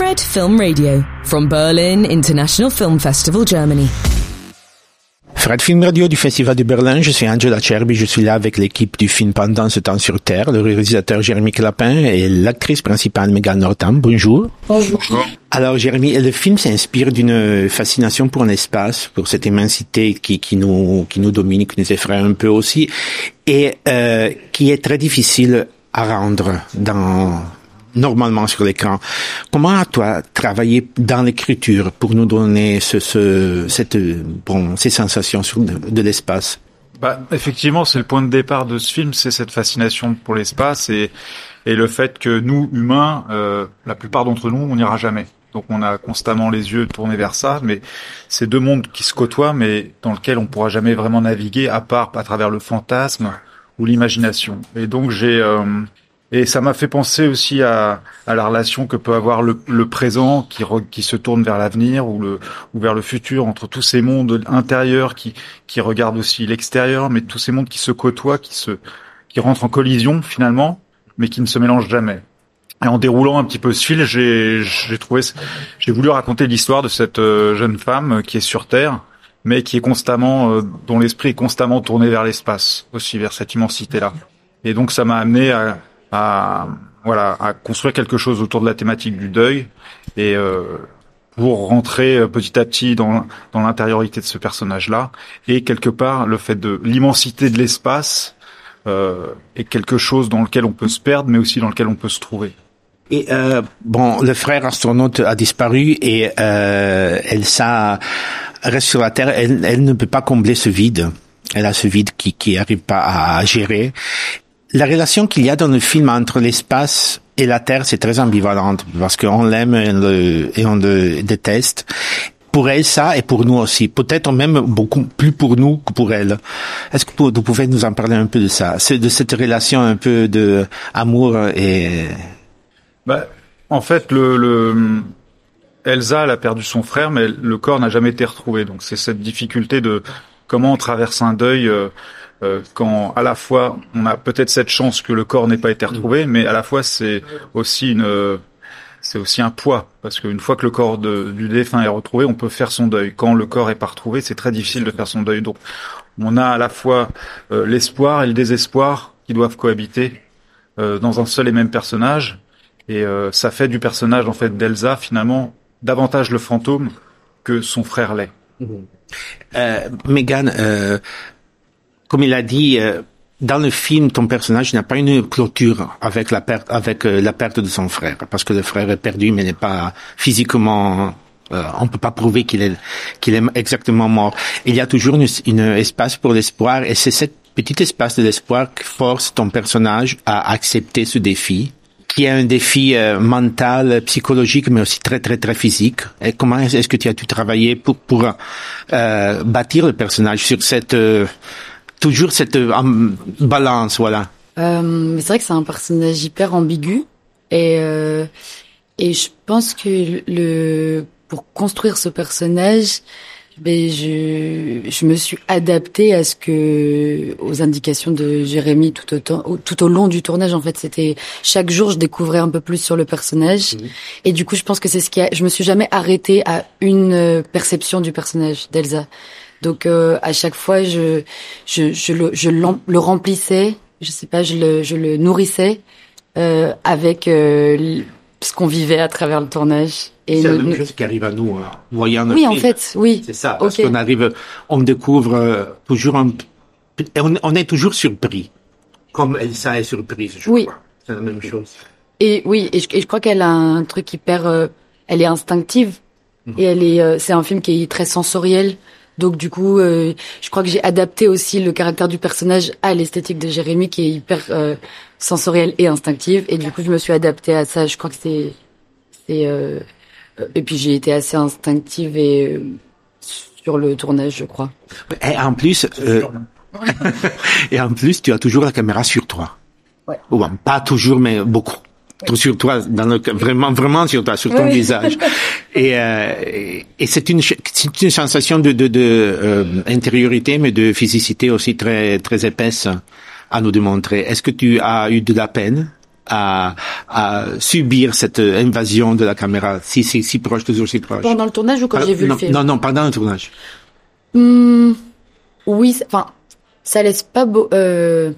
Fred Film Radio from Berlin International Film Festival, Germany. Fred Film Radio du Festival de Berlin, je suis Angela Cherby, je suis là avec l'équipe du film Pendant ce temps sur Terre, le réalisateur Jérémy Clapin et l'actrice principale Megan Northam. Bonjour. Bonjour. Alors Jérémy, le film s'inspire d'une fascination pour l'espace, pour cette immensité qui, qui nous qui nous domine, qui nous effraie un peu aussi, et euh, qui est très difficile à rendre dans normalement sur l'écran. Comment as-tu travaillé dans l'écriture pour nous donner ce, ce, cette, bon, ces sensations de, de l'espace? Bah, Effectivement, c'est le point de départ de ce film, c'est cette fascination pour l'espace et, et le fait que nous, humains, euh, la plupart d'entre nous, on n'ira jamais. Donc on a constamment les yeux tournés vers ça, mais c'est deux mondes qui se côtoient, mais dans lesquels on pourra jamais vraiment naviguer, à part à travers le fantasme ou l'imagination. Et donc j'ai euh, et ça m'a fait penser aussi à, à, la relation que peut avoir le, le présent qui, re, qui se tourne vers l'avenir ou, ou vers le futur, entre tous ces mondes intérieurs qui, qui regardent aussi l'extérieur, mais tous ces mondes qui se côtoient, qui, se, qui rentrent en collision finalement, mais qui ne se mélangent jamais. Et en déroulant un petit peu ce fil, j'ai, j'ai trouvé, j'ai voulu raconter l'histoire de cette euh, jeune femme qui est sur Terre, mais qui est constamment, euh, dont l'esprit est constamment tourné vers l'espace, aussi vers cette immensité-là. Et donc ça m'a amené à, à voilà à construire quelque chose autour de la thématique du deuil et euh, pour rentrer euh, petit à petit dans dans l'intériorité de ce personnage là et quelque part le fait de l'immensité de l'espace euh, est quelque chose dans lequel on peut se perdre mais aussi dans lequel on peut se trouver. Et euh, bon, le frère astronaute a disparu et euh, Elsa reste sur la Terre. Elle, elle ne peut pas combler ce vide. Elle a ce vide qui qui arrive pas à gérer la relation qu'il y a dans le film entre l'espace et la Terre, c'est très ambivalente parce qu'on l'aime et, et, on le déteste. Pour elle, ça, et pour nous aussi. Peut-être même beaucoup plus pour nous que pour elle. Est-ce que vous pouvez nous en parler un peu de ça, de cette relation un peu de amour et. Bah, en fait, le, le Elsa, elle a perdu son frère, mais le corps n'a jamais été retrouvé. Donc, c'est cette difficulté de comment on traverse un deuil. Euh, euh, quand à la fois on a peut-être cette chance que le corps n'ait pas été retrouvé, mais à la fois c'est aussi une c'est aussi un poids parce qu'une fois que le corps de, du défunt est retrouvé, on peut faire son deuil. Quand le corps est pas retrouvé, c'est très difficile de faire son deuil. Donc on a à la fois euh, l'espoir et le désespoir qui doivent cohabiter euh, dans un seul et même personnage, et euh, ça fait du personnage en fait d'Elsa finalement davantage le fantôme que son frère l'est. Euh, Megan, euh, comme il a dit, euh, dans le film, ton personnage n'a pas une clôture avec la perte, avec euh, la perte de son frère, parce que le frère est perdu, mais n'est pas physiquement. Euh, on peut pas prouver qu'il est qu'il est exactement mort. Il y a toujours une, une espace pour l'espoir, et c'est cet petit espace de l'espoir qui force ton personnage à accepter ce défi, qui est un défi euh, mental, psychologique, mais aussi très très très physique. Et comment est-ce que tu as dû travailler pour pour euh, bâtir le personnage sur cette euh, toujours cette euh, balance, voilà. Euh, c'est vrai que c'est un personnage hyper ambigu et euh, et je pense que le pour construire ce personnage, ben je je me suis adaptée à ce que aux indications de Jérémy tout autant tout au long du tournage en fait c'était chaque jour je découvrais un peu plus sur le personnage mmh. et du coup je pense que c'est ce qui a je me suis jamais arrêtée à une perception du personnage d'Elsa donc euh, à chaque fois, je je je le je le remplissais, je sais pas, je le je le nourrissais euh, avec euh, ce qu'on vivait à travers le tournage. C'est la même chose qui arrive à nous, hein. voyant Oui, en fait, oui. C'est ça, parce okay. qu'on arrive, on découvre euh, toujours un, on, on est toujours surpris, comme Elsa est surprise, je oui. crois. C'est la même chose. Et oui, et je, et je crois qu'elle a un truc hyper, euh, elle est instinctive mmh. et elle est, euh, c'est un film qui est très sensoriel. Donc du coup, euh, je crois que j'ai adapté aussi le caractère du personnage à l'esthétique de Jérémy qui est hyper euh, sensorielle et instinctive. Et du coup, je me suis adaptée à ça. Je crois que c'est... c'est euh, et puis j'ai été assez instinctive et euh, sur le tournage, je crois. Et en plus, euh, et en plus, tu as toujours la caméra sur toi. Ouais. Bon, pas toujours, mais beaucoup sur toi, dans le, vraiment, vraiment sur toi, sur ton oui. visage. Et, euh, et c'est une, c'est une sensation de, de, de euh, intériorité, mais de physicité aussi très, très épaisse à nous démontrer. Est-ce que tu as eu de la peine à, à subir cette invasion de la caméra si si, si proche, toujours si proche? Pendant le tournage ou quand j'ai vu non, le film? Non, non, pendant le tournage. Hmm, Oui, enfin, ça laisse pas beau. Euh,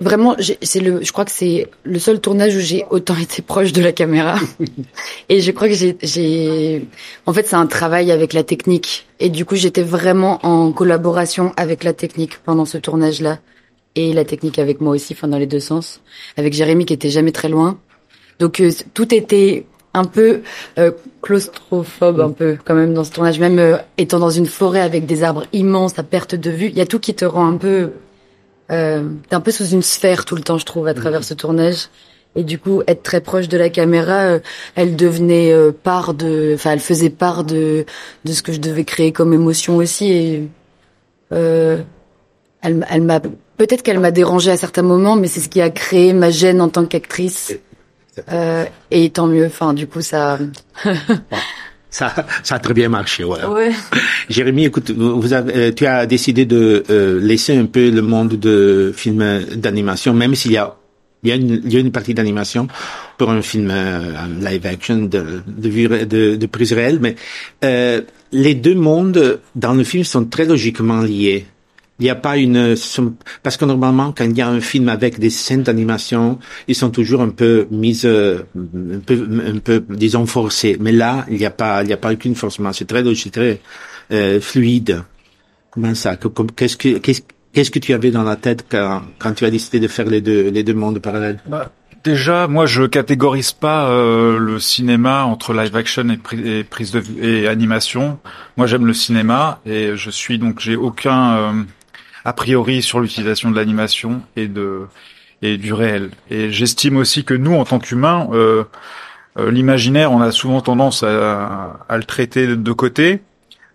vraiment, c'est le. Je crois que c'est le seul tournage où j'ai autant été proche de la caméra. Et je crois que j'ai. En fait, c'est un travail avec la technique. Et du coup, j'étais vraiment en collaboration avec la technique pendant ce tournage-là. Et la technique avec moi aussi, enfin dans les deux sens. Avec Jérémy qui était jamais très loin. Donc euh, tout était un peu euh, claustrophobe, un peu quand même dans ce tournage. Même euh, étant dans une forêt avec des arbres immenses à perte de vue, il y a tout qui te rend un peu, euh, t'es un peu sous une sphère tout le temps, je trouve, à travers ce tournage. Et du coup, être très proche de la caméra, euh, elle devenait euh, part de, enfin, elle faisait part de de ce que je devais créer comme émotion aussi. Et euh, elle, elle m'a peut-être qu'elle m'a dérangée à certains moments, mais c'est ce qui a créé ma gêne en tant qu'actrice. Euh, et tant mieux. Enfin, du coup, ça. Ça, ça a très bien marché, voilà. Ouais. Jérémy, écoute, vous avez, euh, tu as décidé de euh, laisser un peu le monde de films d'animation, même s'il y a, il y a une, il y a une partie d'animation pour un film euh, live action de, de, vue de, de prise réelle, mais euh, les deux mondes dans le film sont très logiquement liés. Il n'y a pas une parce que normalement quand il y a un film avec des scènes d'animation, ils sont toujours un peu mises euh, un peu un peu disons forcés. Mais là, il n'y a pas il n'y a pas aucun forcément. C'est très logique, très euh, fluide. Comment ça? Qu'est-ce que qu'est-ce qu'est-ce que tu avais dans la tête quand quand tu as décidé de faire les deux les deux mondes parallèles? Bah, déjà, moi, je catégorise pas euh, le cinéma entre live action et, pri- prise de et animation. Moi, j'aime le cinéma et je suis donc j'ai aucun euh, a priori sur l'utilisation de l'animation et de et du réel. Et j'estime aussi que nous, en tant qu'humains, euh, euh, l'imaginaire, on a souvent tendance à, à le traiter de côté.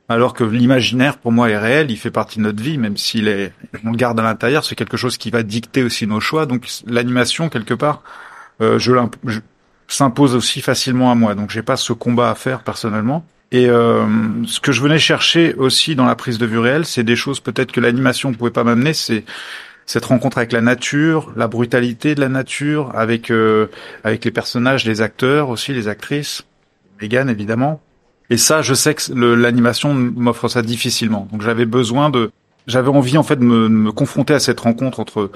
Alors que l'imaginaire, pour moi, est réel, il fait partie de notre vie, même s'il est, on le garde à l'intérieur, c'est quelque chose qui va dicter aussi nos choix. Donc l'animation, quelque part, euh, je, l'imp- je- s'impose aussi facilement à moi. Donc j'ai pas ce combat à faire personnellement. Et euh, ce que je venais chercher aussi dans la prise de vue réelle, c'est des choses peut-être que l'animation ne pouvait pas m'amener. C'est cette rencontre avec la nature, la brutalité de la nature, avec euh, avec les personnages, les acteurs aussi, les actrices, Megan évidemment. Et ça, je sais que l'animation m'offre ça difficilement. Donc j'avais besoin de, j'avais envie en fait de me, de me confronter à cette rencontre entre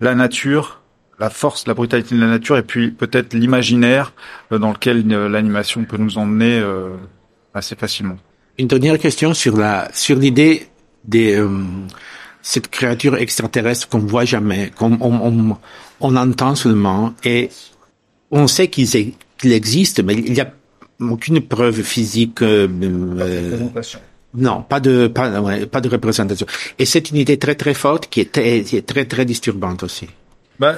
la nature, la force, la brutalité de la nature, et puis peut-être l'imaginaire euh, dans lequel euh, l'animation peut nous emmener euh, assez facilement. Une dernière question sur la sur l'idée des euh, cette créature extraterrestre qu'on voit jamais, qu'on on, on, on entend seulement et on sait qu'ils qu'il existe, mais il y a aucune preuve physique. euh, euh, non, pas de pas ouais, pas de représentation. Et c'est une idée très très forte qui est très qui est très très disturbante aussi. Bah,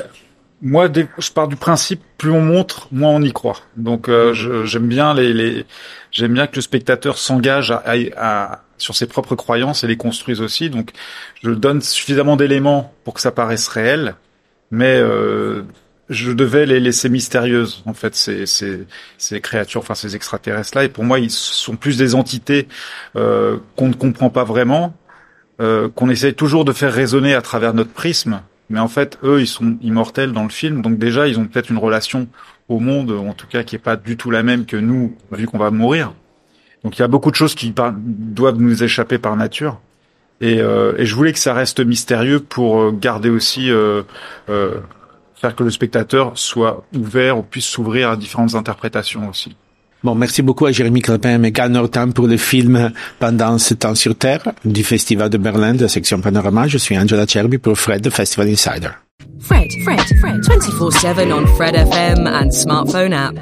moi, je pars du principe, plus on montre, moins on y croit. Donc, euh, je- j'aime bien les, les j'aime bien que le spectateur s'engage à, à- à- sur ses propres croyances et les construise aussi. Donc, je donne suffisamment d'éléments pour que ça paraisse réel, mais euh, je devais les laisser mystérieuses. En fait, ces, ces, ces créatures, enfin ces extraterrestres là, et pour moi, ils sont plus des entités euh, qu'on ne comprend pas vraiment, euh, qu'on essaye toujours de faire résonner à travers notre prisme. Mais en fait, eux, ils sont immortels dans le film, donc déjà, ils ont peut-être une relation au monde, en tout cas, qui est pas du tout la même que nous, vu qu'on va mourir. Donc il y a beaucoup de choses qui doivent nous échapper par nature. Et, euh, et je voulais que ça reste mystérieux pour euh, garder aussi, euh, euh, faire que le spectateur soit ouvert ou puisse s'ouvrir à différentes interprétations aussi. Bon, merci beaucoup à Jérémy Crépin et Megan pour le film Pendant ce temps sur Terre du Festival de Berlin de la section Panorama. Je suis Angela Cherby pour Fred de Festival Insider. Fred, Fred, Fred, 24 7 on Fred FM and smartphone app.